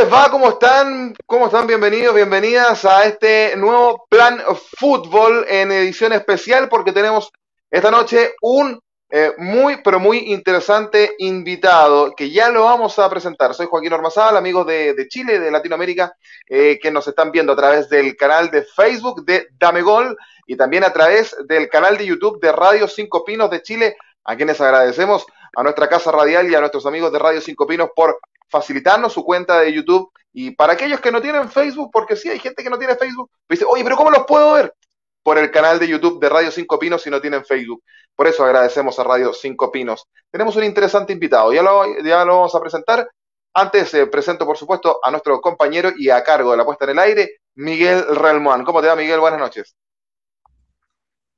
¿Cómo les va? ¿Cómo están? ¿Cómo están? Bienvenidos, bienvenidas a este nuevo Plan Fútbol en edición especial porque tenemos esta noche un eh, muy, pero muy interesante invitado que ya lo vamos a presentar. Soy Joaquín Ormazábal, amigos de, Chile, de Latinoamérica, eh, que nos están viendo a través del canal de Facebook de Dame Gol y también a través del canal de YouTube de Radio Cinco Pinos de Chile, a quienes agradecemos a nuestra casa radial y a nuestros amigos de Radio Cinco Pinos por facilitarnos su cuenta de YouTube. Y para aquellos que no tienen Facebook, porque sí, hay gente que no tiene Facebook, dice, oye, pero ¿cómo los puedo ver? Por el canal de YouTube de Radio Cinco Pinos si no tienen Facebook. Por eso agradecemos a Radio Cinco Pinos. Tenemos un interesante invitado, ya lo, ya lo vamos a presentar. Antes eh, presento, por supuesto, a nuestro compañero y a cargo de la puesta en el aire, Miguel Relmuán. ¿Cómo te va, Miguel? Buenas noches.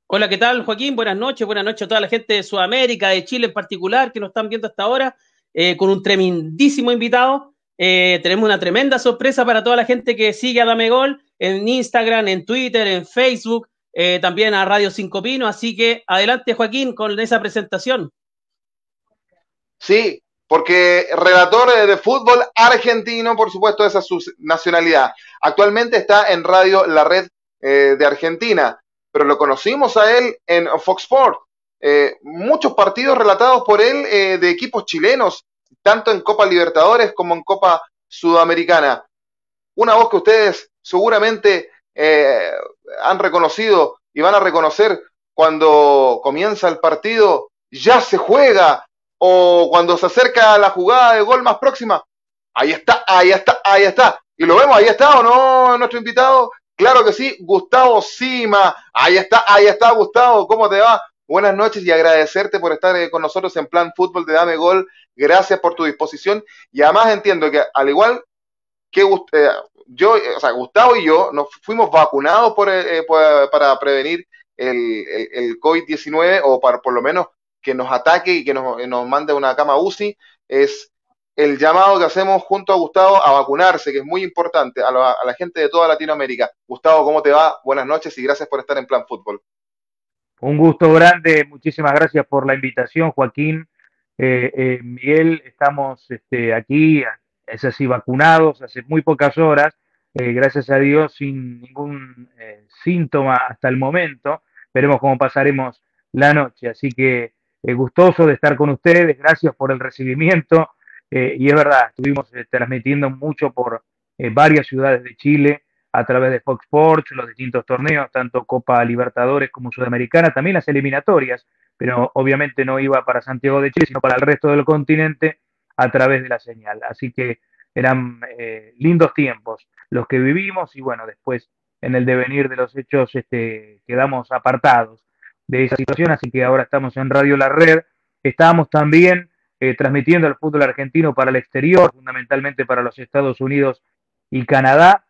Hola, ¿qué tal, Joaquín? Buenas noches, buenas noches a toda la gente de Sudamérica, de Chile en particular, que nos están viendo hasta ahora. Eh, con un tremendísimo invitado. Eh, tenemos una tremenda sorpresa para toda la gente que sigue a Dame Gol en Instagram, en Twitter, en Facebook, eh, también a Radio Cinco Pino. Así que adelante, Joaquín, con esa presentación. Sí, porque relator de fútbol argentino, por supuesto, esa es su nacionalidad. Actualmente está en Radio La Red de Argentina, pero lo conocimos a él en Fox Sports. Eh, muchos partidos relatados por él eh, de equipos chilenos, tanto en Copa Libertadores como en Copa Sudamericana. Una voz que ustedes seguramente eh, han reconocido y van a reconocer cuando comienza el partido, ya se juega, o cuando se acerca la jugada de gol más próxima. Ahí está, ahí está, ahí está. Y lo vemos, ahí está o no nuestro invitado. Claro que sí, Gustavo Sima. Ahí está, ahí está Gustavo. ¿Cómo te va? Buenas noches y agradecerte por estar eh, con nosotros en Plan Fútbol de Dame Gol. Gracias por tu disposición. Y además entiendo que al igual que eh, yo, o sea, Gustavo y yo nos fuimos vacunados por, eh, para prevenir el, el, COVID-19 o para por lo menos que nos ataque y que nos, nos mande una cama UCI, es el llamado que hacemos junto a Gustavo a vacunarse, que es muy importante a la, a la gente de toda Latinoamérica. Gustavo, ¿cómo te va? Buenas noches y gracias por estar en Plan Fútbol. Un gusto grande, muchísimas gracias por la invitación, Joaquín. Eh, eh, Miguel, estamos este, aquí, es así, vacunados hace muy pocas horas, eh, gracias a Dios, sin ningún síntoma hasta el momento. Veremos cómo pasaremos la noche. Así que gustoso de estar con ustedes, gracias por el recibimiento. y es verdad, estuvimos transmitiendo mucho por varias ciudades de Chile a través de Fox Sports, los distintos torneos, tanto Copa Libertadores como Sudamericana, también las eliminatorias, pero obviamente no iba para Santiago de Chile, sino para el resto del continente a través de la señal. Así que eran eh, lindos tiempos los que vivimos y bueno, después en el devenir de los hechos este, quedamos apartados de esa situación, así que ahora estamos en Radio La Red, estábamos también eh, transmitiendo el fútbol argentino para el exterior, fundamentalmente para los Estados Unidos y Canadá,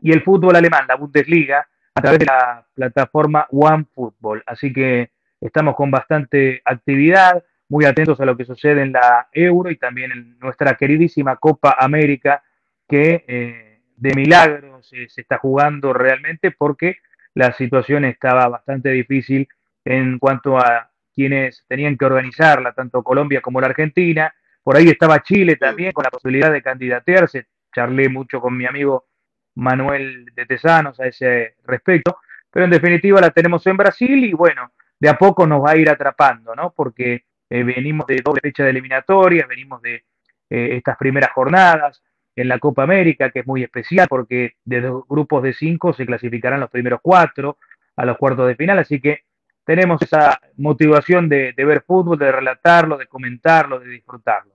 y el fútbol alemán, la Bundesliga, a través de la plataforma OneFootball. Así que estamos con bastante actividad, muy atentos a lo que sucede en la Euro y también en nuestra queridísima Copa América, que eh, de milagro se, está jugando realmente porque la situación estaba bastante difícil en cuanto a quienes tenían que organizarla, tanto Colombia como la Argentina. Por ahí estaba Chile también con la posibilidad de candidatearse. Charlé mucho con mi amigo Manuel de Tesanos a ese respecto, pero en definitiva la tenemos en Brasil y bueno, de a poco nos va a ir atrapando, ¿no? Porque eh, venimos de doble fecha de eliminatorias, venimos de eh, estas primeras jornadas en la Copa América, que es muy especial porque de dos grupos de cinco se clasificarán los primeros cuatro a los cuartos de final, así que tenemos esa motivación de ver fútbol, de relatarlo, de comentarlo, de disfrutarlo.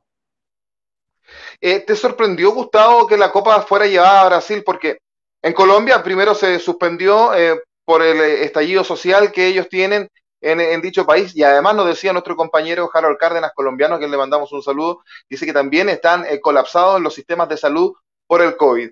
Eh, ¿Te sorprendió, Gustavo, que la Copa fuera llevada a Brasil? Porque en Colombia primero se suspendió eh, por el eh, estallido social que ellos tienen en, dicho país y además nos decía nuestro compañero Harold Cárdenas, colombiano, que le mandamos un saludo, dice que también están colapsados los sistemas de salud por el COVID.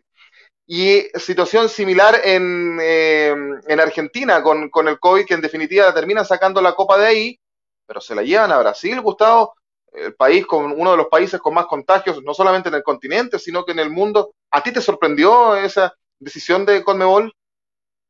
Y situación similar en, en Argentina con, con el COVID, que en definitiva terminan sacando la copa de ahí, pero se la llevan a Brasil, Gustavo el país con uno de los países con más contagios, no solamente en el continente, sino que en el mundo. ¿A ti te sorprendió esa decisión de Conmebol?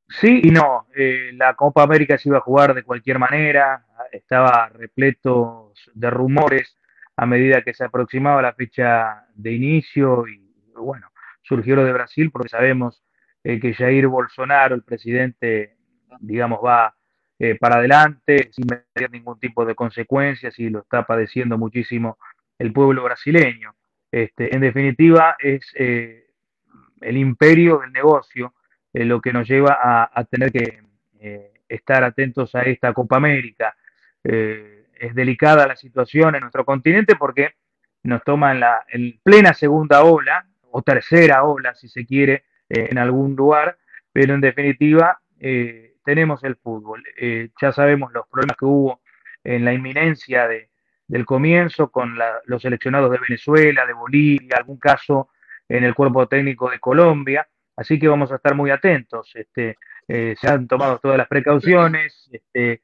Sí y no. Eh, la Copa América se iba a jugar de cualquier manera, estaba repleto de rumores a medida que se aproximaba la fecha de inicio y bueno, surgió lo de Brasil porque sabemos eh, que Jair Bolsonaro, el presidente, digamos, va eh, para adelante sin tener ningún tipo de consecuencias y lo está padeciendo muchísimo el pueblo brasileño. Este, en definitiva, es eh, el imperio del negocio lo que nos lleva a, tener que estar atentos a esta Copa América. es delicada la situación en nuestro continente porque nos toma en la en plena segunda ola, o tercera ola, si se quiere, eh, en algún lugar, pero en definitiva eh, tenemos el fútbol. Eh, ya sabemos los problemas que hubo en la inminencia de, del comienzo con los seleccionados de Venezuela, de Bolivia, algún caso en el cuerpo técnico de Colombia, así que vamos a estar muy atentos. Este, se han tomado todas las precauciones, este,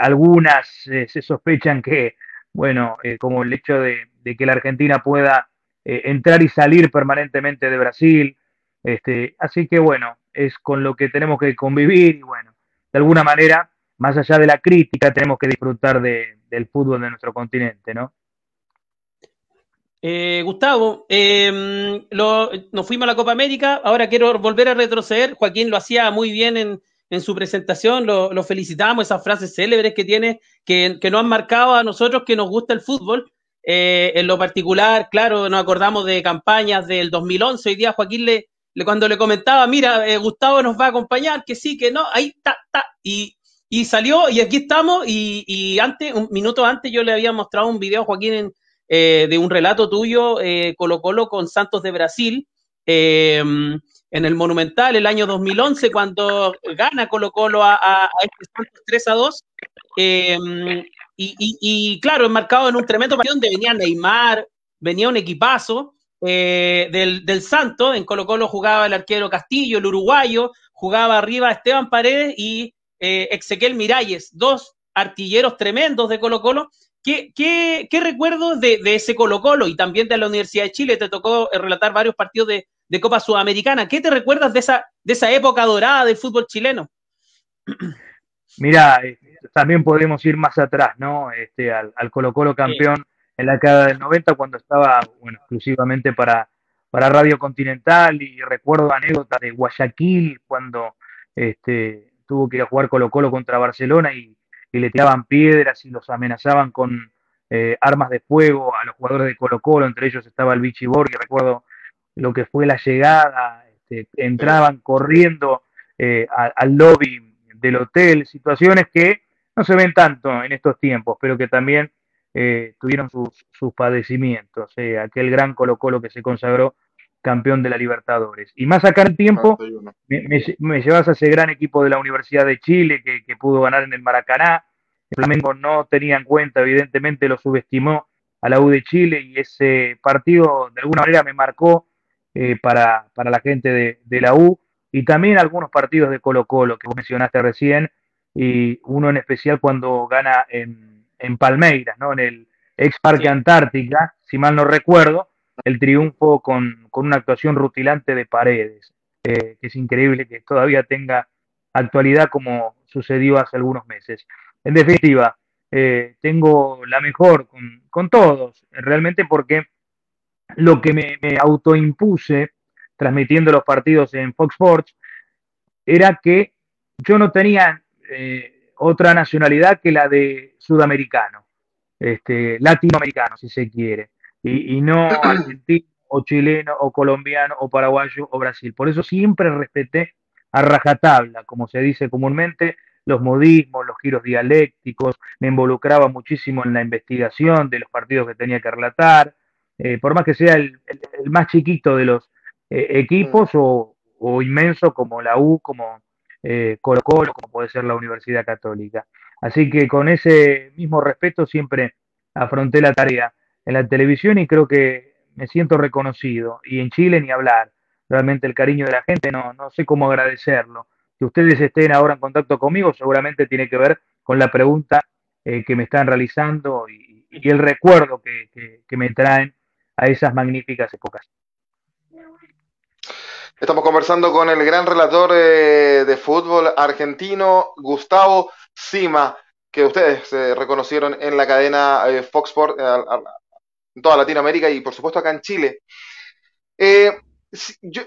algunas se sospechan que, bueno, como el hecho de, de, que la Argentina pueda entrar y salir permanentemente de Brasil, este, así que bueno, es con lo que tenemos que convivir y bueno, de alguna manera, más allá de la crítica, tenemos que disfrutar del fútbol de nuestro continente, ¿no? Eh, Gustavo, em, nos fuimos a la Copa América, ahora quiero volver a retroceder. Joaquín lo hacía muy bien en, su presentación, lo, felicitamos, esas frases célebres que tiene, que, que nos han marcado a nosotros que nos gusta el fútbol. Eh, en lo particular, claro, nos acordamos de campañas del 2011, hoy día Joaquín le, cuando le comentaba, mira, eh, Gustavo nos va a acompañar, que sí, que no, ahí está, está, y, y salió, y aquí estamos, y, y, antes, un minuto antes, yo le había mostrado un video, Joaquín, eh, de un relato tuyo, eh, Colo Colo con Santos de Brasil, en el Monumental, el año 2011, cuando gana Colo Colo a, este Santos 3 a 2, y, y, y, claro, enmarcado en un tremendo partido donde venía Neymar, venía un equipazo, eh, del, del Santo. En Colo Colo jugaba el arquero Castillo, el uruguayo, jugaba arriba Esteban Paredes y eh, Ezequiel Miralles, dos artilleros tremendos de Colo Colo. ¿Qué, qué, qué recuerdos de, ese Colo Colo y también de la Universidad de Chile? Te tocó eh, relatar varios partidos de, Copa Sudamericana. ¿Qué te recuerdas de esa, de esa época dorada del fútbol chileno? Mira, también podemos ir más atrás, ¿no? Este, al, Colo Colo campeón en la década del 90 cuando estaba bueno, exclusivamente para, para Radio Continental y recuerdo anécdotas de Guayaquil cuando este, tuvo que ir a jugar Colo Colo contra Barcelona y, le tiraban piedras y los amenazaban con eh, armas de fuego a los jugadores de Colo Colo, entre ellos estaba el Vichy Borghi, recuerdo lo que fue la llegada, este, entraban corriendo eh, al lobby del hotel, situaciones que no se ven tanto en estos tiempos, pero que también eh, tuvieron sus, sus padecimientos, eh, aquel gran Colo Colo que se consagró campeón de la Libertadores. Y más acá en tiempo, me, llevas a ese gran equipo de la Universidad de Chile que, pudo ganar en el Maracaná. El Flamengo no tenía en cuenta, evidentemente lo subestimó a la U de Chile y ese partido de alguna manera me marcó eh, para, para, la gente de, de, la U y también algunos partidos de Colo Colo que vos mencionaste recién y uno en especial cuando gana en en Palmeiras, ¿no? en el ex Parque Antártica, si mal no recuerdo, el triunfo con, una actuación rutilante de Paredes, eh, que es increíble que todavía tenga actualidad como sucedió hace algunos meses. En definitiva, eh, tengo la mejor con, todos, realmente porque lo que me, autoimpuse transmitiendo los partidos en Fox Sports era que yo no tenía eh, otra nacionalidad que la de sudamericano, este, latinoamericano, si se quiere, y, no argentino o chileno o colombiano o paraguayo o Brasil. Por eso siempre respeté a rajatabla, como se dice comúnmente, los modismos, los giros dialécticos, me involucraba muchísimo en la investigación de los partidos que tenía que relatar, eh, por más que sea el, más chiquito de los eh, equipos o, o, inmenso como la U, como, eh, Colo como puede ser la Universidad Católica. Así que con ese mismo respeto siempre afronté la tarea en la televisión y creo que me siento reconocido. Y en Chile ni hablar. Realmente el cariño de la gente no, no sé cómo agradecerlo. Que ustedes estén ahora en contacto conmigo seguramente tiene que ver con la pregunta eh, que me están realizando y, el recuerdo que, que me traen a esas magníficas épocas. Estamos conversando con el gran relator eh, de fútbol argentino, Gustavo Sima, que ustedes eh, reconocieron en la cadena eh, Fox Sport en toda Latinoamérica y por supuesto acá en Chile. Eh, yo,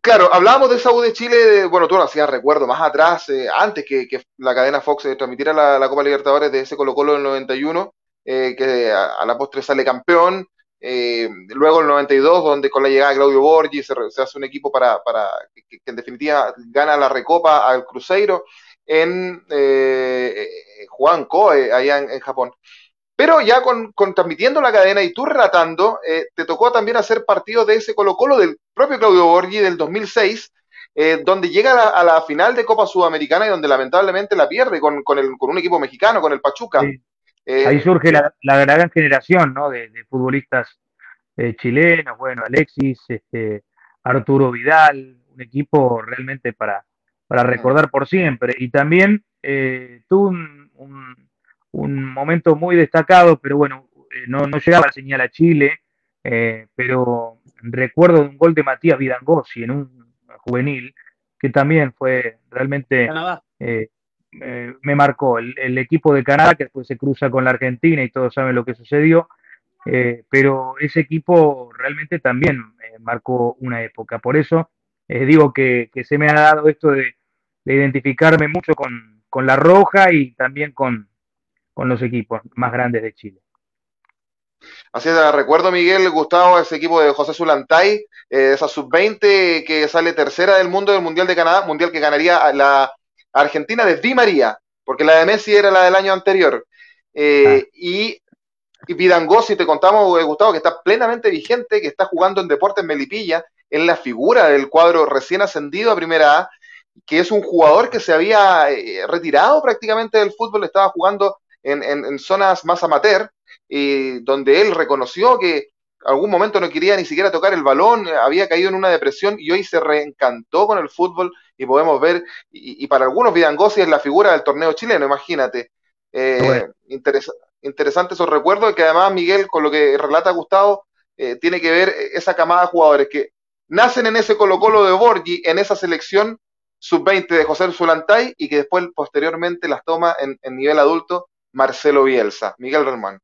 claro, hablábamos de esa de Chile, bueno, tú lo hacías, recuerdo, más atrás, eh, antes que, la cadena Fox eh, transmitiera la, Copa Libertadores de ese Colo Colo del 91, eh, que a, a, la postre sale campeón, luego el 92, donde con la llegada de Claudio Borgi se, hace un equipo para, para que, que, en definitiva gana la recopa al Cruzeiro en Juan Koe, allá en, en Japón. Pero ya con, transmitiendo la cadena y tú relatando, eh, te tocó también hacer partido de ese Colo Colo del propio Claudio Borghi del 2006, eh, donde llega a la, final de Copa Sudamericana y donde lamentablemente la pierde con, un equipo mexicano, con el Pachuca. Eh, Ahí surge la, la, gran generación ¿no? de, de futbolistas eh, chilenos, bueno, Alexis, este, Arturo Vidal, un equipo realmente para, para recordar por siempre. Y también eh, tuvo un, un un momento muy destacado, pero bueno, no, no llegaba la señal a Chile, eh, pero recuerdo un gol de Matías Vidangosi en un juvenil, que también fue realmente, eh, eh, me marcó, el, equipo de Canadá, que después se cruza con la Argentina y todos saben lo que sucedió, eh, pero ese equipo realmente también marcó una época, por eso digo que, se me ha dado esto de, de identificarme mucho con, la roja y también con, los equipos más grandes de Chile. Así es, recuerdo Miguel Gustavo, ese equipo de José Zulantay, eh, esa sub-20 que sale tercera del mundo del Mundial de Canadá, Mundial que ganaría la Argentina de Di María, porque la de Messi era la del año anterior. Eh, ah. Y, y Vidangosi, te contamos, eh, Gustavo, que está plenamente vigente, que está jugando en Deportes Melipilla, en la figura del cuadro recién ascendido a Primera A, que es un jugador que se había eh, retirado prácticamente del fútbol, estaba jugando en, en, en zonas más amateur, y donde él reconoció que algún momento no quería ni siquiera tocar el balón, había caído en una depresión y hoy se reencantó con el fútbol y podemos ver, y, y para algunos Vidangosi es la figura del torneo chileno, imagínate. Eh, bueno. interes interesante esos recuerdos que además Miguel, con lo que relata Gustavo, eh, tiene que ver esa camada de jugadores que nacen en ese Colo Colo de Borgi, en esa selección sub-20 de José Zulantay y que después posteriormente las toma en, en nivel adulto Marcelo Bielsa. Miguel Román.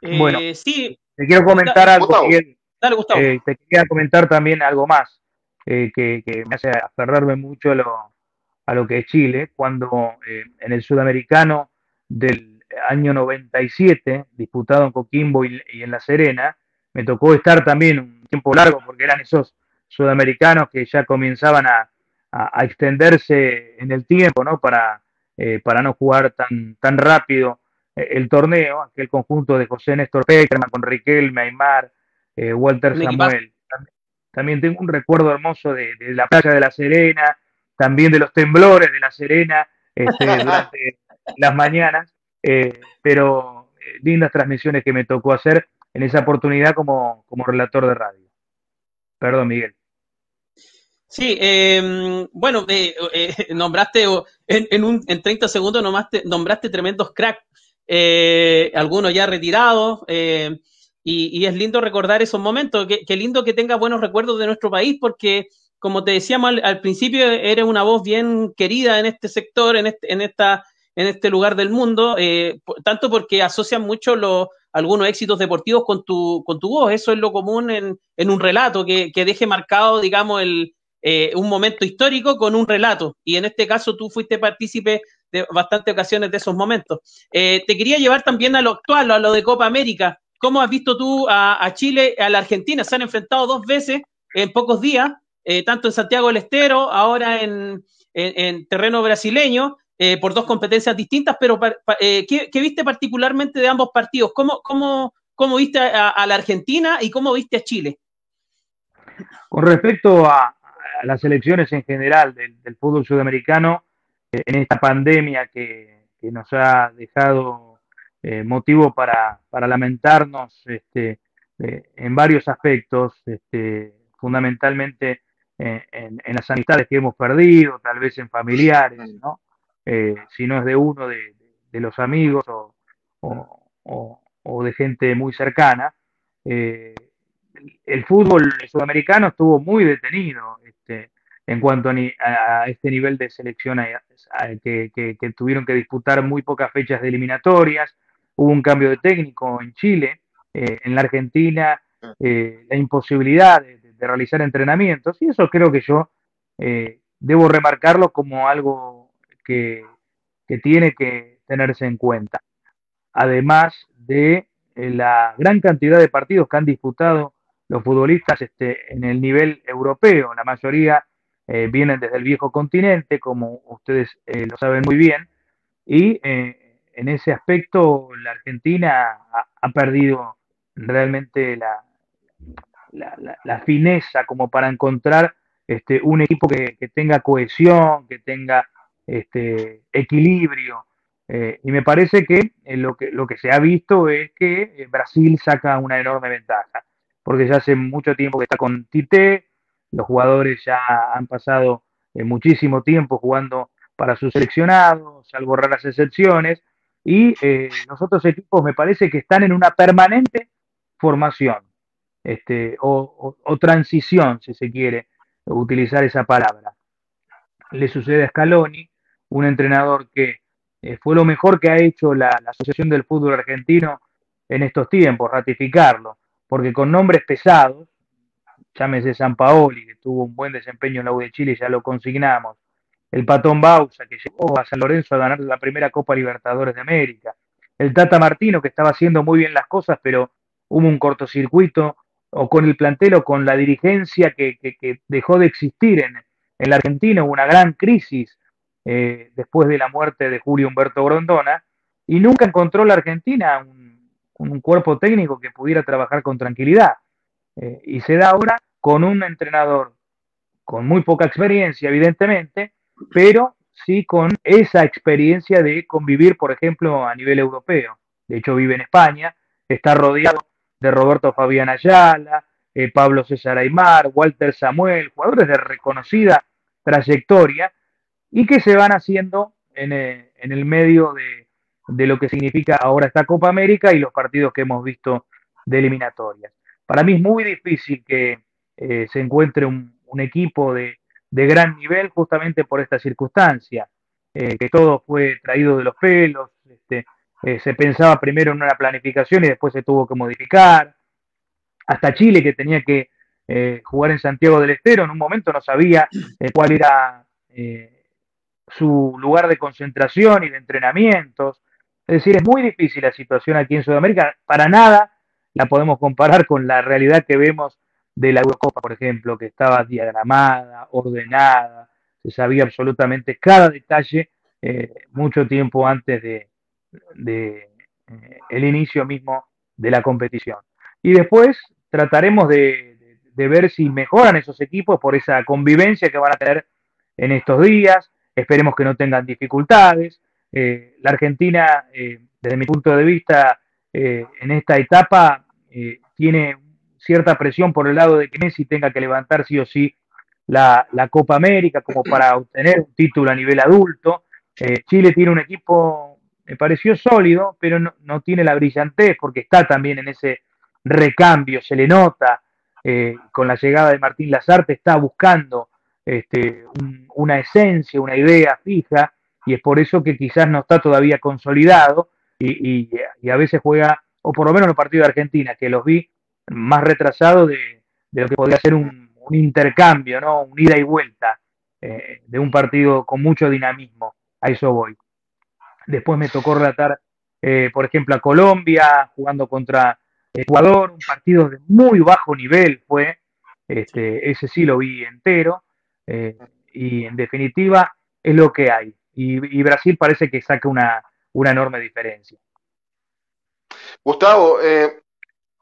Eh, bueno, sí. Te quiero comentar algo, Gustavo. Miguel. Dale, Gustavo. Eh, te quería comentar también algo más eh, que, que, me hace aferrarme mucho a lo, a lo que es Chile, cuando eh, en el sudamericano del año 97, disputado en Coquimbo y, y, en La Serena, me tocó estar también un tiempo largo, porque eran esos sudamericanos que ya comenzaban a, a, a extenderse en el tiempo, ¿no? Para, eh, para no jugar tan, tan rápido el torneo, aquel conjunto de José Néstor Peckerman con Riquelme, Aymar, eh, Walter Samuel. También, también, tengo un recuerdo hermoso de, de, la playa de La Serena, también de los temblores de La Serena este, durante las mañanas, eh, pero eh, lindas transmisiones que me tocó hacer en esa oportunidad como, como relator de radio. Perdón, Miguel. Sí, eh, bueno, eh, eh, nombraste en, en, un, en 30 segundos nombraste, nombraste tremendos cracks, eh, algunos ya retirados, eh, y, es lindo recordar esos momentos. Qué, lindo que tengas buenos recuerdos de nuestro país, porque como te decíamos al, principio, eres una voz bien querida en este sector, en este, en esta, en este lugar del mundo, eh, tanto porque asocian mucho los algunos éxitos deportivos con tu, con tu voz. Eso es lo común en, en un relato, que, que deje marcado, digamos, el, eh, un momento histórico con un relato. Y en este caso tú fuiste partícipe de bastantes ocasiones de esos momentos. Eh, te quería llevar también a lo actual, a lo de Copa América. ¿Cómo has visto tú a, a Chile, a la Argentina? Se han enfrentado dos veces en pocos días, eh, tanto en Santiago del Estero, ahora en, en, en terreno brasileño, eh, por dos competencias distintas, pero ¿qué, ¿qué, viste particularmente de ambos partidos? ¿Cómo, cómo, cómo viste a, a la Argentina y cómo viste a Chile? Con respecto a, las elecciones en general del, fútbol sudamericano eh, en esta pandemia que, nos ha dejado eh, motivo para, lamentarnos este, eh, en varios aspectos, este, fundamentalmente en, en, las amistades que hemos perdido, tal vez en familiares. Eh, si no es de uno de, los amigos o, o, de gente muy cercana. Eh, el fútbol sudamericano estuvo muy detenido este, en cuanto a, a, este nivel de selección a, a, que, que, que, tuvieron que disputar muy pocas fechas de eliminatorias. Hubo un cambio de técnico en Chile, eh, en la Argentina, eh, la imposibilidad de, de, realizar entrenamientos y eso creo que yo eh, debo remarcarlo como algo que, tiene que tenerse en cuenta. Además de eh, la gran cantidad de partidos que han disputado los futbolistas este, en el nivel europeo, la mayoría eh, vienen desde el viejo continente, como ustedes lo saben muy bien, y en ese aspecto la Argentina ha perdido realmente la, la, fineza como para encontrar este, un equipo que, tenga cohesión, que tenga este, equilibrio. Eh, y me parece que, eh, lo que lo que se ha visto es que eh, Brasil saca una enorme ventaja, porque ya hace mucho tiempo que está con Tite, los jugadores ya han pasado muchísimo tiempo jugando para sus seleccionados, salvo raras excepciones, y los otros equipos me parece que están en una permanente formación este, o, transición, si se quiere utilizar esa palabra. Le sucede a Scaloni, un entrenador que eh, fue lo mejor que ha hecho la, Asociación del Fútbol Argentino en estos tiempos, ratificarlo, porque con nombres pesados, llámese San Paoli, que tuvo un buen desempeño en la U de Chile, ya lo consignamos, el Patón Bausa, que llevó a San Lorenzo a ganar la primera Copa Libertadores de América, el Tata Martino, que estaba haciendo muy bien las cosas, pero hubo un cortocircuito o con el plantel o con la dirigencia que, dejó de existir en, en, la Argentina, hubo una gran crisis eh, después de la muerte de Julio Humberto Grondona, y nunca encontró la Argentina un, cuerpo técnico que pudiera trabajar con tranquilidad. Eh, y se da ahora con un entrenador con muy poca experiencia, evidentemente, pero sí con esa experiencia de convivir, por ejemplo, a nivel europeo. De hecho, vive en España, está rodeado de Roberto Fabián Ayala, eh, Pablo César Aymar, Walter Samuel, jugadores de reconocida trayectoria y que se van haciendo en, eh, el medio de, lo que significa ahora esta Copa América y los partidos que hemos visto de eliminatorias. Para mí es muy difícil que eh, se encuentre un, equipo de, gran nivel justamente por esta circunstancia, que todo fue traído de los pelos, este, eh, se pensaba primero en una planificación y después se tuvo que modificar. Hasta Chile, que tenía que eh, jugar en Santiago del Estero, en un momento no sabía eh, cuál era su lugar de concentración y de entrenamientos. Es decir, es muy difícil la situación aquí en Sudamérica. Para nada la podemos comparar con la realidad que vemos de la Eurocopa, por ejemplo, que estaba diagramada, ordenada, se sabía absolutamente cada detalle mucho tiempo antes de, eh, el inicio mismo de la competición. Y después trataremos de, ver si mejoran esos equipos por esa convivencia que van a tener en estos días. Esperemos que no tengan dificultades. Eh, la Argentina, eh, desde mi punto de vista, en esta etapa tiene cierta presión por el lado de que Messi tenga que levantar sí o sí la, la Copa América como para obtener un título a nivel adulto. Chile tiene un equipo me pareció sólido, pero no, tiene la brillantez porque está también en ese recambio, se le nota eh, con la llegada de Martín Lazarte, está buscando este, una esencia, una idea fija, y es por eso que quizás no está todavía consolidado y, a veces juega, o por lo menos en los partidos de Argentina, que los vi más retrasados de, lo que podría ser un, intercambio, ¿no? un ida y vuelta eh, de un partido con mucho dinamismo. A eso voy. Después me tocó relatar, eh, por ejemplo, a Colombia jugando contra Ecuador, un partido de muy bajo nivel fue, este, ese sí lo vi entero, eh, y en definitiva es lo que hay. Y, Brasil parece que saca una, enorme diferencia. Gustavo, eh,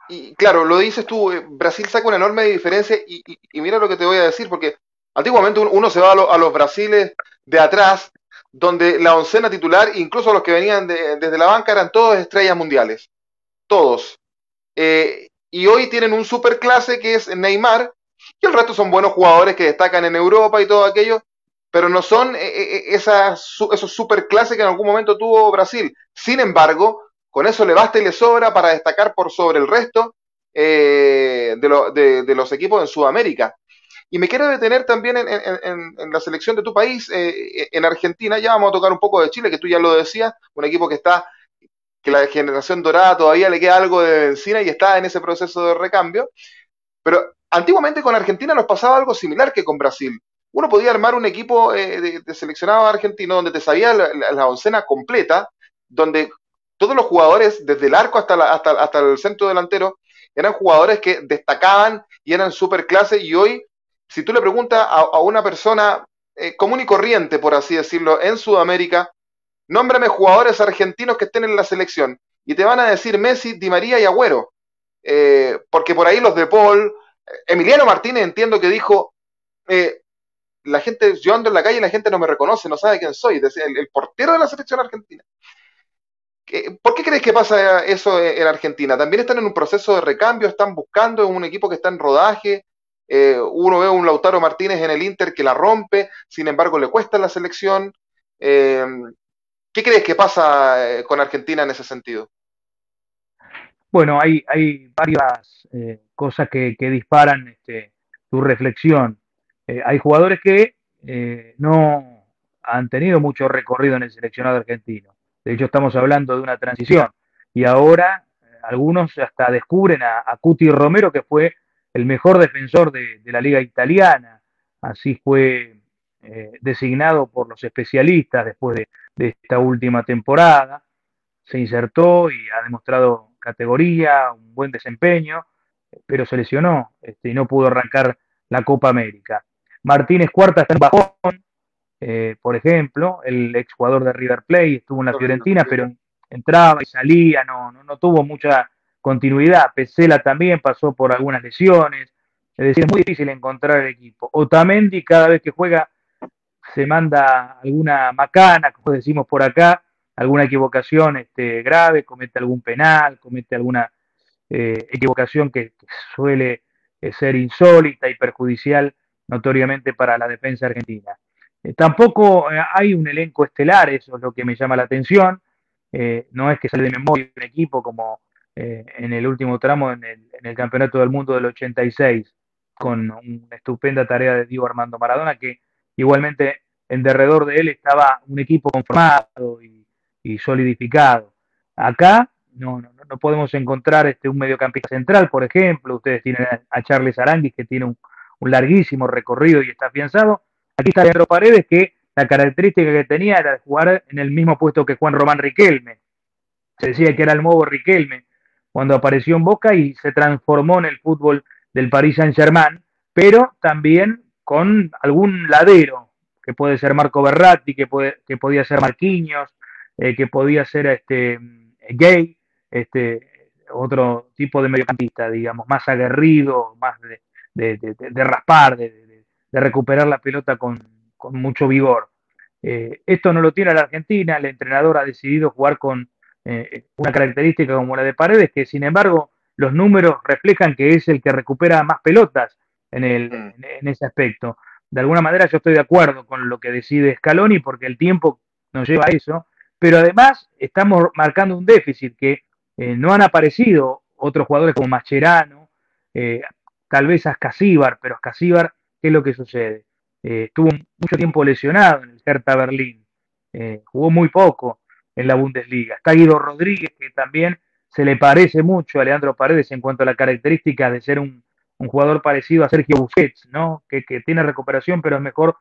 y claro, lo dices tú, Brasil saca una enorme diferencia y, mira lo que te voy a decir, porque antiguamente uno, se va a, a los Brasiles de atrás donde la oncena titular, incluso los que venían desde la banca, eran todos estrellas mundiales. Todos. Eh, y hoy tienen un superclase que es Neymar, y el resto son buenos jugadores que destacan en Europa y todo aquello, pero no son eh, eh, esas, esos superclases que en algún momento tuvo Brasil. Sin embargo, con eso le basta y le sobra para destacar por sobre el resto de, de, los equipos en Sudamérica. Y me quiero detener también en, la selección de tu país, eh, en Argentina. Ya vamos a tocar un poco de Chile, que tú ya lo decías, un equipo que está, que la generación dorada todavía le queda algo de benzina y está en ese proceso de recambio. Pero antiguamente con Argentina nos pasaba algo similar que con Brasil. Uno podía armar un equipo eh, de, seleccionado argentino donde te sabía la, oncena completa, donde todos los jugadores, desde el arco hasta, hasta, hasta el centro delantero, eran jugadores que destacaban y eran super clase. Y hoy, si tú le preguntas a, una persona eh, común y corriente, por así decirlo, en Sudamérica, nómbrame jugadores argentinos que estén en la selección. Y te van a decir Messi, Di María y Agüero. Eh, porque por ahí los de Paul, Emiliano Martínez entiendo que dijo, la gente, yo ando en la calle y la gente no me reconoce, no sabe quién soy, el, el portero de la selección argentina. ¿Por qué crees que pasa eso en Argentina? ¿También están en un proceso de recambio? ¿Están buscando un equipo que está en rodaje? Eh, uno ve un Lautaro Martínez en el Inter que la rompe, sin embargo le cuesta la selección. Eh, ¿Qué crees que pasa con Argentina en ese sentido? Bueno, hay, varias eh, cosas que, disparan este, tu reflexión. Eh, hay jugadores que eh, no han tenido mucho recorrido en el seleccionado argentino. De hecho, estamos hablando de una transición. Y ahora algunos hasta descubren a, Cuti Romero, que fue el mejor defensor de, la liga italiana. Así fue designado por los especialistas después de, de esta última temporada. Se insertó y ha demostrado categoría, un buen desempeño, pero se lesionó este, y no pudo arrancar la Copa América. Martínez Cuarta está en bajón, eh, por ejemplo, el exjugador de River Plate estuvo en la Fiorentina, pero entraba y salía, no, no, tuvo mucha continuidad. Pesela también pasó por algunas lesiones, es decir, es muy difícil encontrar el equipo. Otamendi cada vez que juega se manda alguna macana, como decimos por acá, alguna equivocación este, grave, comete algún penal, comete alguna eh, equivocación que, suele eh, ser insólita y perjudicial notoriamente para la defensa argentina. Eh, tampoco hay un elenco estelar, eso es lo que me llama la atención. no es que sale de memoria un equipo como en el último tramo en el, en el, Campeonato del Mundo del 86, con una estupenda tarea de Diego Armando Maradona, que igualmente en derredor de él estaba un equipo conformado y solidificado. Acá no, no, no podemos encontrar este, un mediocampista central, por ejemplo. Ustedes tienen a Charles Aranguis, que tiene un, larguísimo recorrido y está afianzado. Aquí está Leandro Paredes, que la característica que tenía era jugar en el mismo puesto que Juan Román Riquelme. Se decía que era el nuevo Riquelme cuando apareció en Boca y se transformó en el fútbol del Paris Saint-Germain, pero también con algún ladero, que puede ser Marco Berratti, que, puede, que podía ser Marquinhos, eh, que podía ser este, gay, este, otro tipo de mediocampista, digamos, más aguerrido, más de, raspar, de, recuperar la pelota con, mucho vigor. Eh, esto no lo tiene la Argentina, el entrenador ha decidido jugar con eh, una característica como la de Paredes, que sin embargo los números reflejan que es el que recupera más pelotas en, el, mm. en ese aspecto. De alguna manera yo estoy de acuerdo con lo que decide Scaloni porque el tiempo nos lleva a eso pero además estamos marcando un déficit que eh, no han aparecido otros jugadores como Mascherano, eh, tal vez Ascasíbar, pero Ascasíbar, ¿qué es lo que sucede? Eh, estuvo mucho tiempo lesionado en el Hertha Berlín, jugó muy poco en la Bundesliga. Está Guido Rodríguez, que también se le parece mucho a Leandro Paredes en cuanto a la característica de ser un, jugador parecido a Sergio Busquets, ¿no? Que, tiene recuperación, pero es mejor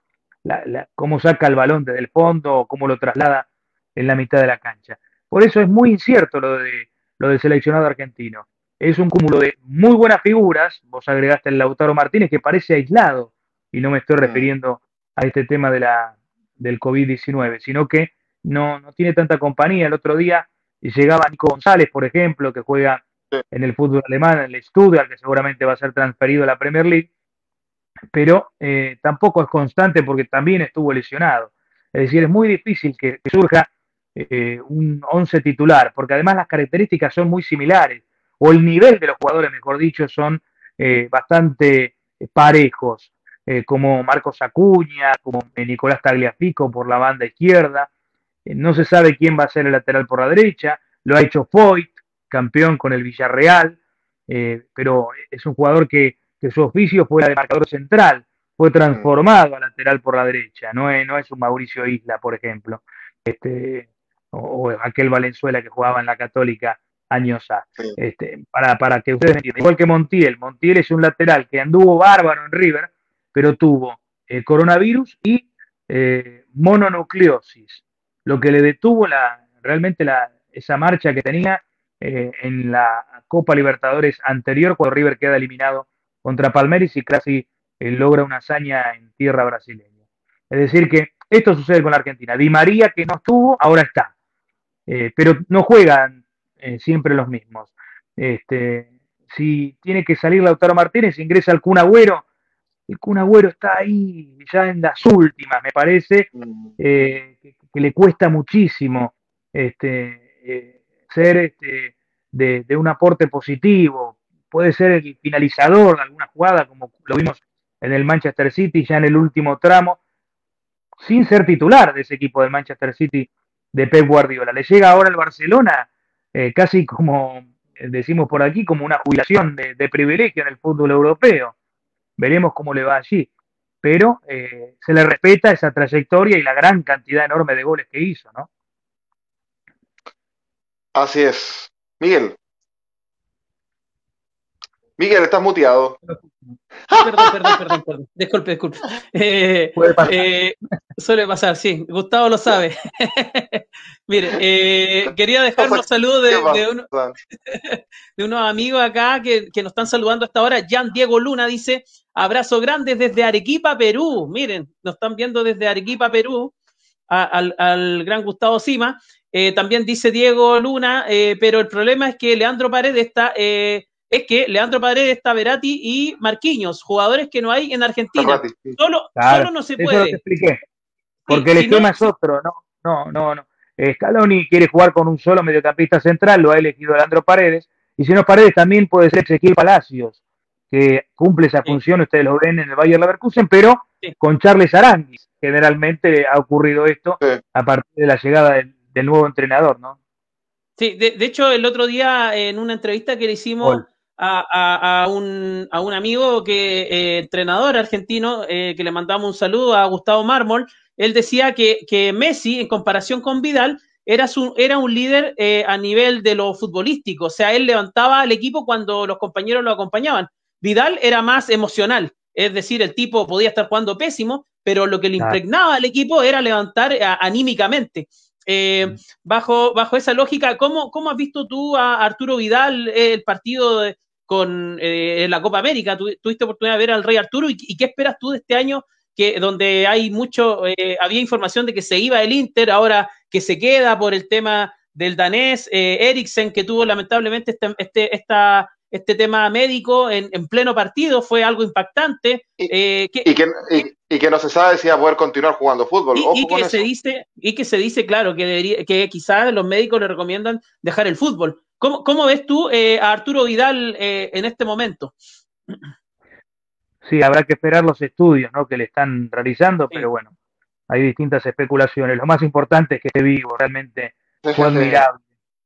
cómo saca el balón desde el fondo o cómo lo traslada en la mitad de la cancha. Por eso es muy incierto lo, de, lo del seleccionado argentino. Es un cúmulo de muy buenas figuras, vos agregaste el Lautaro Martínez que parece aislado, y no me estoy mm. refiriendo a este tema de la, del COVID-19, sino que no, no tiene tanta compañía. El otro día llegaba Nico González, por ejemplo, que juega en el fútbol alemán, en el Stuttgart, que seguramente va a ser transferido a la Premier League, pero eh, tampoco es constante porque también estuvo lesionado. Es decir, es muy difícil que surja eh, un 11 titular, porque además las características son muy similares, o el nivel de los jugadores, mejor dicho, son eh, bastante eh, parejos, como Marcos Acuña, como Nicolás Tagliafico por la banda izquierda. no se sabe quién va a ser el lateral por la derecha, lo ha hecho Foyt, campeón con el Villarreal, pero es un jugador que, su oficio fue de marcador central, fue transformado a lateral por la derecha, no es, no es un Mauricio Isla, por ejemplo. Este, o, aquel Valenzuela que jugaba en la Católica años A. Este, para, para que ustedes entiendan. Igual que Montiel. Montiel es un lateral que anduvo bárbaro en River, pero tuvo eh, coronavirus y eh, mononucleosis, lo que le detuvo la, realmente la, esa marcha que tenía eh, en la Copa Libertadores anterior, cuando River queda eliminado contra Palmeiras y casi logra una hazaña en tierra brasileña. Es decir, que esto sucede con la Argentina. Di María, que no estuvo, ahora está. pero no juegan siempre los mismos. Este, si tiene que salir Lautaro Martínez, ingresa el Kun Agüero, el Kun Agüero está ahí ya en las últimas, me parece, mm. eh, que, le cuesta muchísimo este, eh, ser este, de, un aporte positivo. Puede ser el finalizador de alguna jugada, como lo vimos en el Manchester City, ya en el último tramo, sin ser titular de ese equipo del Manchester City de Pep Guardiola. Le llega ahora el Barcelona eh, casi como decimos por aquí, como una jubilación de privilegio en el fútbol europeo veremos cómo le va allí. Pero eh, se le respeta esa trayectoria y la gran cantidad enorme de goles que hizo, ¿no? Así es. Miguel. Miguel, estás muteado. Perdón, perdón, perdón, perdón. Disculpe, disculpe. Eh, eh, suele pasar, sí. Gustavo lo sabe. Mire, eh, quería dejar los saludos de, de, unos amigos acá que, nos están saludando hasta ahora. Jan Diego Luna dice: Abrazo grande desde Arequipa, Perú. Miren, nos están viendo desde Arequipa, Perú, al, al, gran Gustavo Sima. también dice Diego Luna, pero el problema es que Leandro Paredes está es que Leandro Paredes, Taverati y Marquinhos, jugadores que no hay en Argentina. Solo, solo no se puede. Eso expliqué. Porque el esquema es otro, no, no, no, no. Scaloni quiere jugar con un solo mediocampista central, lo ha elegido Leandro Paredes, y si no Paredes también puede ser Ezequiel Palacios, que cumple esa función, ustedes lo ven en el Bayern Leverkusen, pero con Charles Aranguis, generalmente ha ocurrido esto a partir de la llegada del, nuevo entrenador, ¿no? Sí, de, hecho el otro día en una entrevista que le hicimos a, un, a un, amigo que eh, entrenador argentino eh, que le mandamos un saludo a Gustavo Mármol. Él decía que, que Messi, en comparación con Vidal, era, su, era un líder eh, a nivel de lo futbolístico. O sea, él levantaba al equipo cuando los compañeros lo acompañaban. Vidal era más emocional. Es decir, el tipo podía estar jugando pésimo, pero lo que le impregnaba al equipo era levantar anímicamente. Mm. bajo, bajo esa lógica, ¿cómo, ¿cómo, has visto tú a Arturo Vidal el partido de, con eh, la Copa América. tuviste oportunidad de ver al Rey Arturo y, qué esperas tú de este año que donde hay mucho, eh, había información de que se iba el Inter, ahora que se queda por el tema del danés, eh, Eriksen, que tuvo lamentablemente este, este, esta, este tema médico en, pleno partido, fue algo impactante. Y, eh, que, y, que, no se sabe si va a poder continuar jugando fútbol. Y, que, se dice, y que se dice, claro, que, que quizás los médicos le recomiendan dejar el fútbol. ¿Cómo, ves tú eh, a Arturo Vidal eh, en este momento? Sí, habrá que esperar los estudios ¿no? que le están realizando, pero bueno, hay distintas especulaciones. Lo más importante es que esté vivo, realmente fue admirable.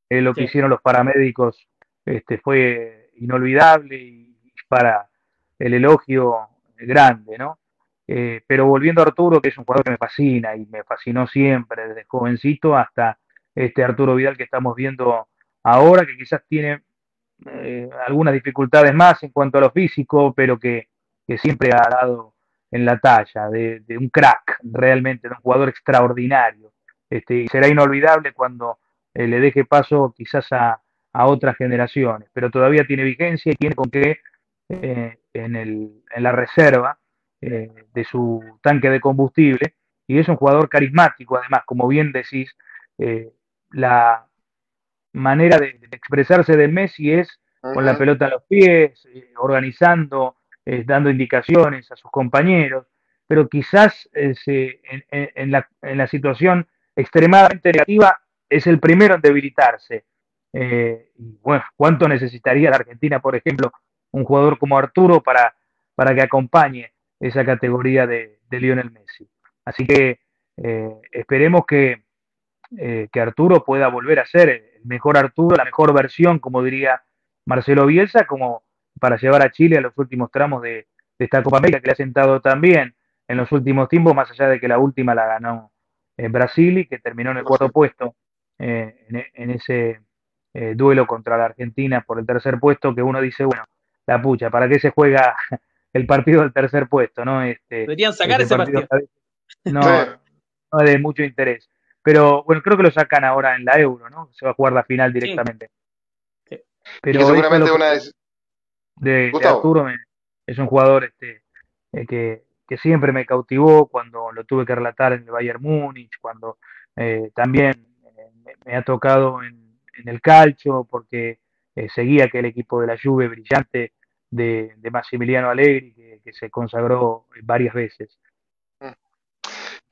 Eh, lo que hicieron los paramédicos este, fue inolvidable y para el elogio grande, ¿no? pero volviendo a Arturo, que es un jugador que me fascina y me fascinó siempre, desde jovencito hasta este Arturo Vidal que estamos viendo ahora, que quizás tiene eh, algunas dificultades más en cuanto a lo físico, pero que, siempre ha dado en la talla de, un crack, realmente, de un jugador extraordinario. Este, y será inolvidable cuando eh, le deje paso quizás a, otras generaciones, pero todavía tiene vigencia y tiene con qué eh, en, en, la reserva de su tanque de combustible, y es un jugador carismático, además, como bien decís, la, manera de, expresarse de Messi es con la pelota a los pies, eh, organizando, eh, dando indicaciones a sus compañeros, pero quizás eh, en, la, situación extremadamente negativa es el primero en debilitarse. y bueno, ¿cuánto necesitaría la Argentina, por ejemplo, un jugador como Arturo para, para que acompañe esa categoría de, de Lionel Messi? Así que esperemos que, que Arturo pueda volver a ser mejor Arturo, la mejor versión, como diría Marcelo Bielsa, como para llevar a Chile a los últimos tramos de, esta Copa América, que le ha sentado también en los últimos tiempos, más allá de que la última la ganó en Brasil y que terminó en el cuarto puesto eh, en, ese, eh, duelo contra la Argentina por el tercer puesto, que uno dice, bueno, la pucha, ¿para qué se juega el partido del tercer puesto? ¿no? Este, Deberían sacar ese partido. No, no es de mucho interés. Pero bueno, creo que lo sacan ahora en la Euro, ¿no? Se va a jugar la final directamente. Pero seguramente una de, de, Arturo es un jugador este, eh, que, que, siempre me cautivó cuando lo tuve que relatar en el Bayern Múnich, cuando eh, también eh, me, ha tocado en, en el calcio, porque seguía aquel equipo de la Juve brillante de, de Massimiliano Allegri, que, que se consagró varias veces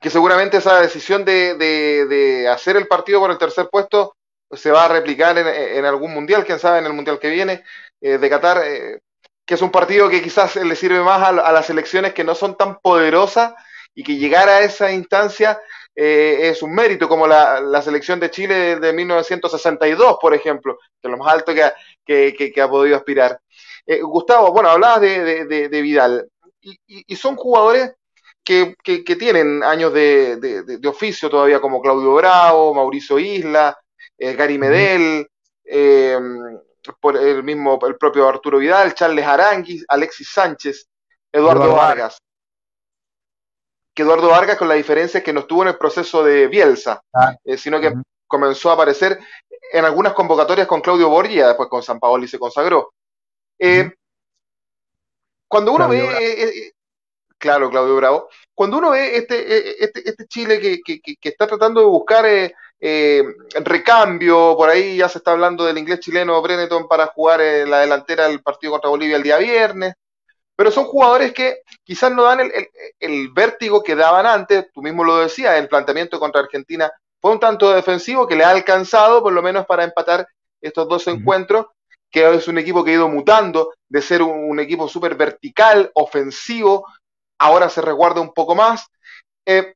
que seguramente esa decisión de, de, hacer el partido por el tercer puesto se va a replicar en, algún mundial, quién sabe, en el mundial que viene eh, de Qatar, eh, que es un partido que quizás le sirve más a, las selecciones que no son tan poderosas y que llegar a esa instancia eh, es un mérito, como la, la, selección de Chile de 1962, por ejemplo, que es lo más alto que, que, que, ha podido aspirar. Gustavo, bueno, hablabas de, de Vidal, y, son jugadores que, que, tienen años de, de, oficio todavía, como Claudio Bravo, Mauricio Isla, eh, Gary Medel, eh, por el mismo, el propio Arturo Vidal, Charles Aranguis, Alexis Sánchez, Eduardo, Vargas. Que Eduardo Vargas, con la diferencia que no estuvo en el proceso de Bielsa, ah, eh, sino que comenzó a aparecer en algunas convocatorias con Claudio Borgia, después con San Paolo y se consagró. Cuando uno ve Claro, Claudio Bravo. Cuando uno ve este, e, este, este Chile que, que, que, está tratando de buscar eh, eh, recambio, por ahí ya se está hablando del inglés chileno Brenneton para jugar en la delantera del partido contra Bolivia el día viernes, pero son jugadores que quizás no dan el, el, el vértigo que daban antes, tú mismo lo decías, el planteamiento contra Argentina fue un tanto defensivo que le ha alcanzado por lo menos para empatar estos dos encuentros, que es un equipo que ha ido mutando de ser un, un equipo súper vertical, ofensivo, ahora se resguarda un poco más. Eh,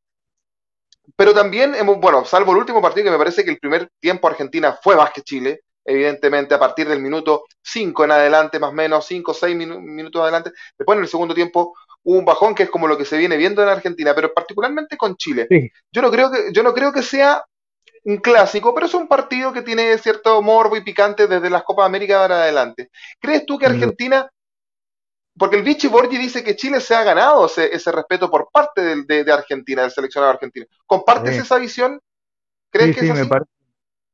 pero también, hemos, bueno, salvo el último partido, que me parece que el primer tiempo Argentina fue más que Chile, evidentemente a partir del minuto 5 en adelante, más o menos 5 o 6 minutos adelante. Después en el segundo tiempo hubo un bajón que es como lo que se viene viendo en Argentina, pero particularmente con Chile. Yo, no creo que, yo no creo que sea un clásico, pero es un partido que tiene cierto morbo y picante desde las Copas América para adelante. ¿Crees tú que Argentina porque el Vichy Borgi dice que Chile se ha ganado ese, ese respeto por parte de, de, Argentina, del seleccionado argentino. ¿Compartes esa visión? ¿Crees que es así?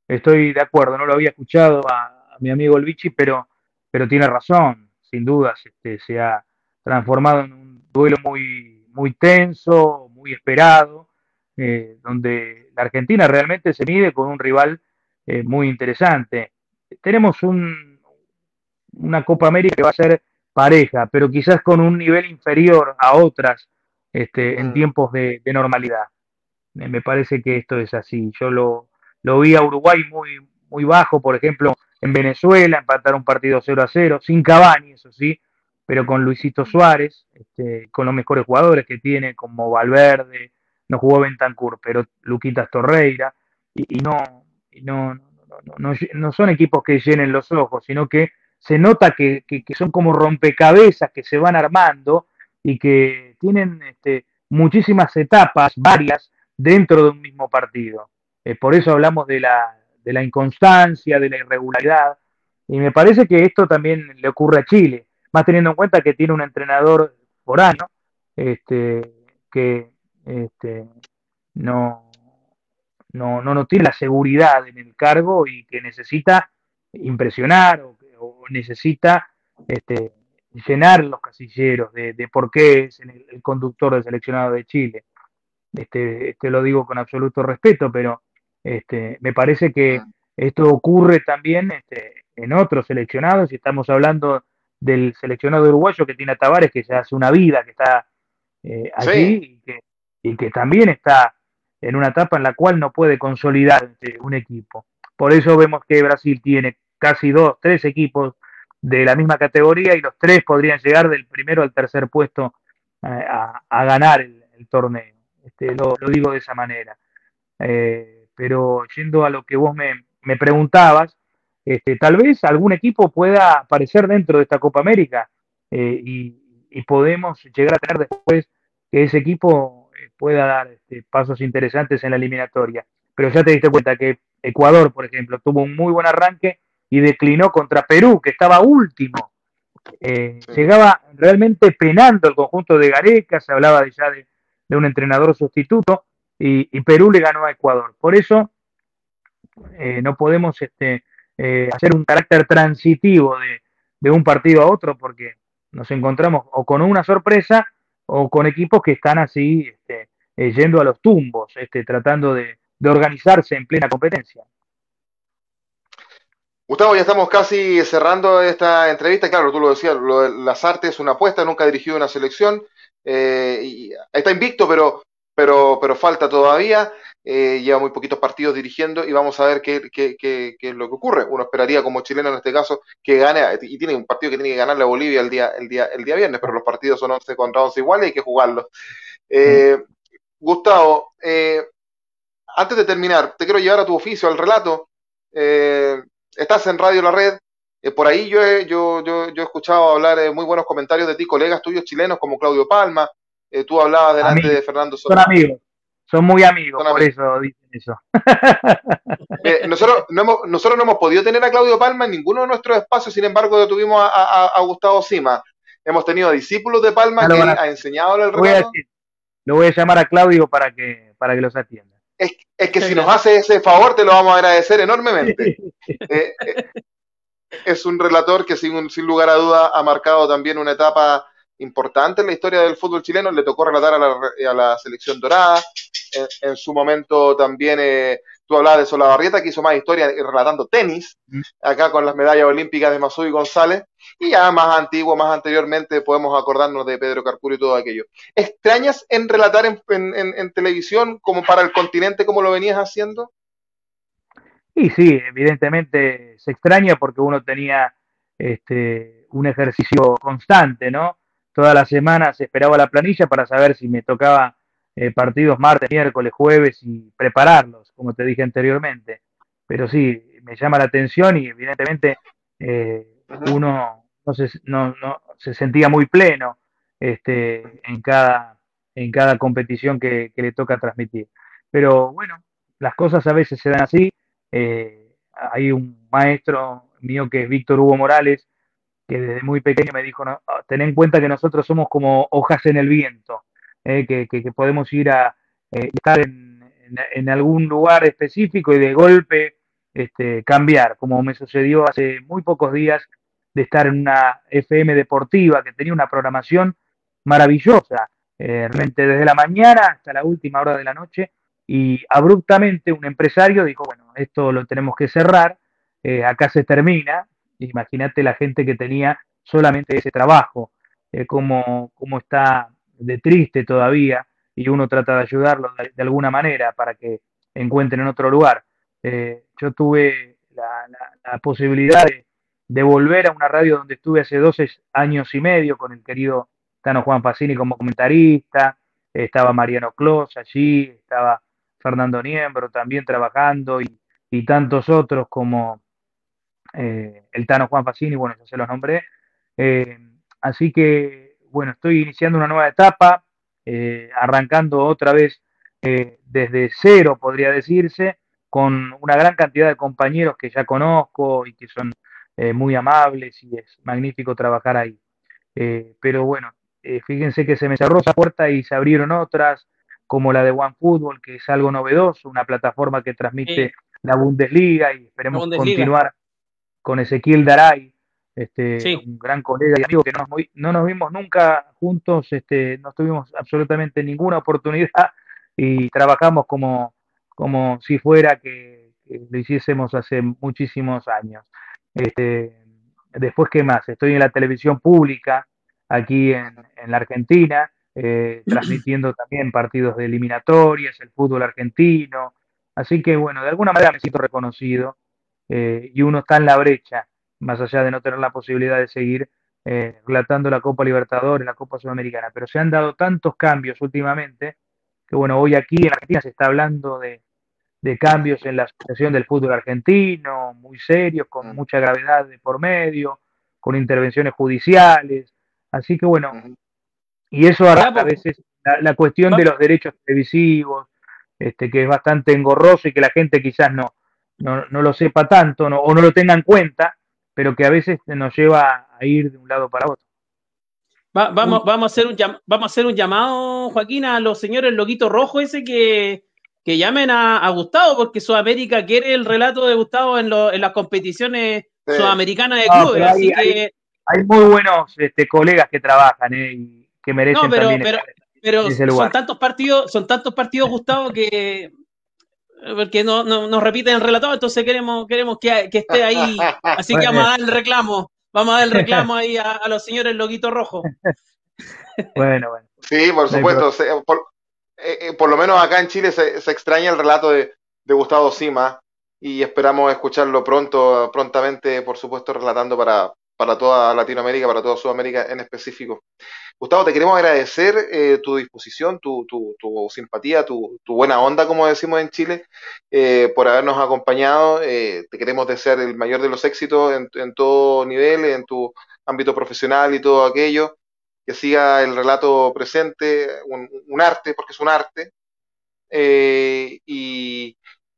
Estoy de acuerdo, no lo había escuchado a, mi amigo el Vichy, pero, pero tiene razón, sin dudas, este, se ha transformado en un duelo muy, muy tenso, muy esperado, eh, donde la Argentina realmente se mide con un rival eh, muy interesante. Tenemos un, una Copa América que va a ser pareja, pero quizás con un nivel inferior a otras este, en mm. tiempos de, normalidad. Me parece que esto es así. Yo lo, lo vi a Uruguay muy, muy bajo, por ejemplo, en Venezuela, empatar un partido 0 a 0, sin Cavani, eso sí, pero con Luisito Suárez, este, con los mejores jugadores que tiene, como Valverde, no jugó Bentancur, pero Luquitas Torreira, y, y no, y no, no, no, no, son equipos que llenen los ojos, sino que se nota que, son como rompecabezas que se van armando y que tienen este, muchísimas etapas, varias, dentro de un mismo partido. Eh, por eso hablamos de la, de la inconstancia, de la irregularidad, y me parece que esto también le ocurre a Chile, más teniendo en cuenta que tiene un entrenador forano este, que este, no, no, no, no tiene la seguridad en el cargo y que necesita impresionar o o necesita este, llenar los casilleros de, por qué es el, conductor del seleccionado de Chile. Este, este, lo digo con absoluto respeto, pero este, me parece que esto ocurre también este, en otros seleccionados, y estamos hablando del seleccionado uruguayo que tiene a Tavares, que ya hace una vida, que está eh, allí y, que, y, que, también está en una etapa en la cual no puede consolidar este, un equipo. Por eso vemos que Brasil tiene casi dos, tres equipos de la misma categoría y los tres podrían llegar del primero al tercer puesto eh, a, ganar el, torneo. Este, lo, digo de esa manera. Eh, pero yendo a lo que vos me, preguntabas, este, tal vez algún equipo pueda aparecer dentro de esta Copa América eh, y, podemos llegar a tener después que ese equipo pueda dar este, pasos interesantes en la eliminatoria. Pero ya te diste cuenta que Ecuador, por ejemplo, tuvo un muy buen arranque y declinó contra Perú, que estaba último. Eh, llegaba realmente penando el conjunto de Gareca, se hablaba ya de, un entrenador sustituto, y, Perú le ganó a Ecuador. Por eso eh, no podemos este, eh, hacer un carácter transitivo de, un partido a otro, porque nos encontramos o con una sorpresa o con equipos que están así este, yendo a los tumbos, este, tratando de organizarse en plena competencia. Gustavo, ya estamos casi cerrando esta entrevista. Claro, tú lo decías, lo de las artes es una apuesta, nunca ha dirigido una selección. Eh, y está invicto, pero, pero, pero falta todavía. Eh, lleva muy poquitos partidos dirigiendo y vamos a ver qué, qué, qué, qué, es lo que ocurre. Uno esperaría como chileno en este caso que gane, y tiene un partido que tiene que ganarle a Bolivia el día, el día, el día viernes, pero los partidos son 11 contra 11 iguales y hay que jugarlos. Eh, Gustavo, antes de terminar, te quiero llevar a tu oficio, al relato. Eh, estás en Radio La Red. Eh, por ahí yo he, yo, yo, yo he escuchado hablar eh, muy buenos comentarios de ti, colegas tuyos chilenos como Claudio Palma. Eh, tú hablabas delante de Fernando Sola. Son amigos, son muy amigos, por eso dicen eso. nosotros, no hemos, nosotros no hemos podido tener a Claudio Palma en ninguno de nuestros espacios, sin embargo, tuvimos a, Gustavo Sima. Hemos tenido discípulos de Palma que ha enseñado el relato. Lo voy a llamar a Claudio para que, para que los atienda es, que si nos hace ese favor te lo vamos a agradecer enormemente. Eh, eh, es un relator que sin, sin lugar a duda ha marcado también una etapa importante en la historia del fútbol chileno. Le tocó relatar a la, a la selección dorada. En, su momento también eh, tú hablabas de Solabarrieta, que hizo más historia relatando tenis, mm. acá con las medallas olímpicas de Masud y González. Y ya más antiguo, más anteriormente, podemos acordarnos de Pedro Carcuro y todo aquello. ¿Extrañas en relatar en, televisión como para el continente como lo venías haciendo? Y sí, evidentemente se extraña porque uno tenía este, un ejercicio constante, ¿no? Todas las semanas esperaba la planilla para saber si me tocaba eh, partidos martes, miércoles, jueves y prepararlos, como te dije anteriormente. Pero sí, me llama la atención y evidentemente eh, uno no se, no, no, se sentía muy pleno este, en, cada, en cada competición que, le toca transmitir. Pero bueno, las cosas a veces se dan así. Eh, hay un maestro mío que es Víctor Hugo Morales, que desde muy pequeño me dijo, no, ten en cuenta que nosotros somos como hojas en el viento, eh, que, podemos ir a eh, estar en, algún lugar específico y de golpe este, cambiar, como me sucedió hace muy pocos días de estar en una FM deportiva que tenía una programación maravillosa, eh, realmente desde la mañana hasta la última hora de la noche, y abruptamente un empresario dijo, bueno, esto lo tenemos que cerrar, acá se termina, imagínate la gente que tenía solamente ese trabajo, eh, como, está de triste todavía, y uno trata de ayudarlo de, alguna manera para que encuentren otro lugar. yo tuve la posibilidad de, volver a una radio donde estuve hace 12 años y medio con el querido Tano Juan Pacini como comentarista, estaba Mariano Clos allí, estaba Fernando Niembro también trabajando y, tantos otros como eh, el Tano Juan Pacini, bueno, ya se los nombré. Eh, así que, bueno, estoy iniciando una nueva etapa, eh, arrancando otra vez desde cero, podría decirse, con una gran cantidad de compañeros que ya conozco y que son eh, muy amables y es magnífico trabajar ahí. Eh, pero bueno, eh, fíjense que se me cerró esa puerta y se abrieron otras, como la de OneFootball, que es algo novedoso, una plataforma que transmite la Bundesliga y esperemos continuar con Ezequiel Daray, este, un gran colega y amigo que no nos, no nos vimos nunca juntos, este, no tuvimos absolutamente ninguna oportunidad y trabajamos como, como si fuera que lo hiciésemos hace muchísimos años. Este, después, ¿qué más? Estoy en la televisión pública aquí en, la Argentina, eh, transmitiendo también partidos de eliminatorias, el fútbol argentino. Así que, bueno, de alguna manera me siento reconocido eh, y uno está en la brecha, más allá de no tener la posibilidad de seguir eh, relatando la Copa Libertadores, la Copa Sudamericana. Pero se han dado tantos cambios últimamente que, bueno, hoy aquí en Argentina se está hablando de de cambios en la situación del fútbol argentino, muy serios, con mucha gravedad de por medio, con intervenciones judiciales. Así que bueno, y eso a, a veces la, cuestión de los derechos televisivos, este, que es bastante engorroso y que la gente quizás no, no, no lo sepa tanto o no lo tenga en cuenta, pero que a veces nos lleva a ir de un lado para otro. vamos, vamos, a hacer un, vamos a hacer un llamado, Joaquín, a los señores Loquito Rojo ese que, que llamen a, Gustavo, porque Sudamérica quiere el relato de Gustavo en, en las competiciones sudamericanas de clubes. así que... hay, muy buenos este, colegas que trabajan eh, y que merecen pero, también pero, pero son tantos partidos, son tantos partidos, Gustavo, que porque no, no, nos repiten el relato, entonces queremos, queremos que, que esté ahí. Así que vamos a dar el reclamo. Vamos a dar el reclamo ahí a, los señores Loquito Rojo. Bueno, bueno. Sí, por supuesto. Eh, eh, por, lo menos acá en Chile se, se extraña el relato de, de, Gustavo Sima y esperamos escucharlo pronto, prontamente, por supuesto, relatando para, para toda Latinoamérica, para toda Sudamérica en específico. Gustavo, te queremos agradecer eh, tu disposición, tu, tu, tu simpatía, tu, tu, buena onda, como decimos en Chile, eh, por habernos acompañado. Eh, te queremos desear el mayor de los éxitos en, en, todo nivel, en tu ámbito profesional y todo aquello. Que siga el relato presente, un, un arte, porque es un arte. Y,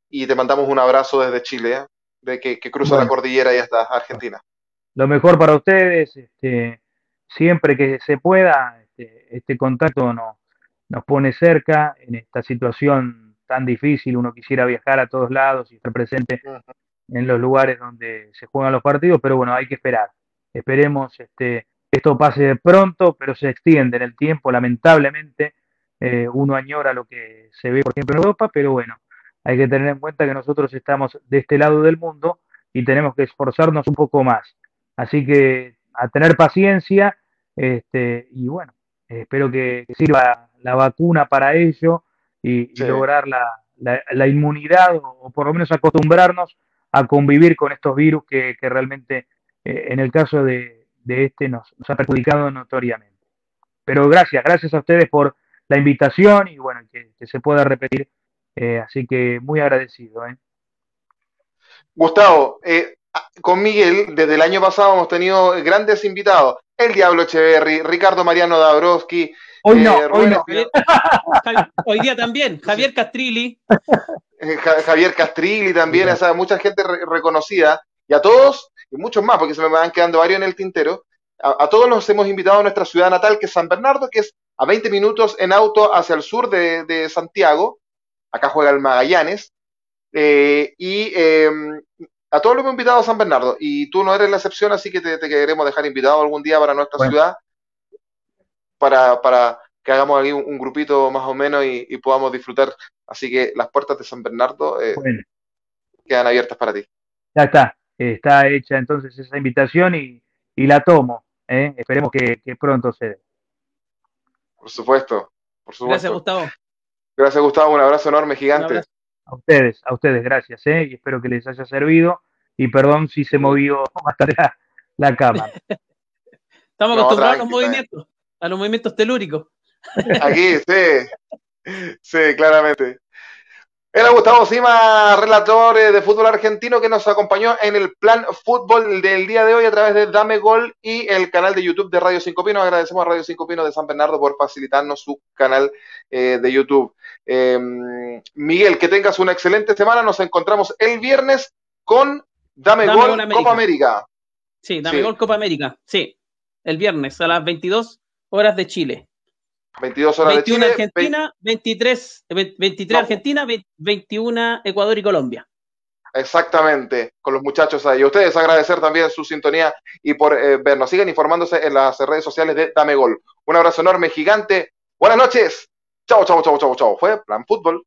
y, te mandamos un abrazo desde Chile, de que, que cruza la cordillera y hasta Argentina lo mejor para ustedes. Este, siempre que se pueda, este, este contacto nos, nos pone cerca en esta situación tan difícil. Uno quisiera viajar a todos lados y estar presente en los lugares donde se juegan los partidos, pero bueno, hay que esperar. Esperemos este, esto pase pronto, pero se extiende en el tiempo, lamentablemente. Eh, uno añora lo que se ve, por ejemplo, en Europa, pero bueno, hay que tener en cuenta que nosotros estamos de este lado del mundo y tenemos que esforzarnos un poco más. Así que a tener paciencia este, y bueno, espero que, sirva la vacuna para ello y, lograr la, la, inmunidad o, por lo menos acostumbrarnos a convivir con estos virus que, que realmente eh, en el caso de, de este nos, nos, ha perjudicado notoriamente. Pero gracias, gracias a ustedes por la invitación y bueno, que, que se pueda repetir. Eh, así que muy agradecido. ¿eh? Gustavo, eh, con Miguel, desde el año pasado hemos tenido grandes invitados. El Diablo Echeverry, Ricardo Mariano Dabrowski. Hoy no, eh, hoy, no. hoy día también, Javier Castrilli. Eh, Javier Castrilli también, o sea, mucha gente reconocida. Y a todos, y muchos más, porque se me van quedando varios en el tintero, a, todos los hemos invitado a nuestra ciudad natal, que es San Bernardo, que es a 20 minutos en auto hacia el sur de, de Santiago. Acá juega el Magallanes. Eh, y eh, a todos los hemos invitado a San Bernardo y tú no eres la excepción, así que te, queremos dejar invitado algún día para nuestra ciudad para, para, que hagamos aquí un, grupito más o menos y, podamos disfrutar. Así que las puertas de San Bernardo eh, quedan abiertas para ti. Ya está, está hecha entonces esa invitación y, la tomo. ¿eh? Esperemos que, pronto se dé. Por supuesto, por supuesto. Gracias, Gustavo. Gracias, Gustavo. Un abrazo enorme, gigante. A ustedes, a ustedes, gracias, ¿eh? y espero que les haya servido. Y perdón si se movió bastante la, la cámara. Estamos acostumbrados a los movimientos, a los movimientos telúricos. Aquí, sí, sí, claramente. Era Gustavo Sima, relator de fútbol argentino, que nos acompañó en el plan fútbol del día de hoy a través de Dame Gol y el canal de YouTube de Radio Cinco Pinos. Agradecemos a Radio Cinco Pinos de San Bernardo por facilitarnos su canal eh, de YouTube. Eh, Miguel, que tengas una excelente semana. Nos encontramos el viernes con Dame, Gol, Copa América. Sí, Dame Gol Copa América. Sí, el viernes a las 22 horas de Chile. 22 horas 21 de Chile. Argentina, 23, 23 Argentina, 21 Ecuador y Colombia. Exactamente, con los muchachos ahí. ustedes agradecer también su sintonía y por eh, vernos. Sigan informándose en las redes sociales de Dame Gol. Un abrazo enorme, gigante. Buenas noches. Chao, chao, chao, chao, chao. Fue Plan Fútbol.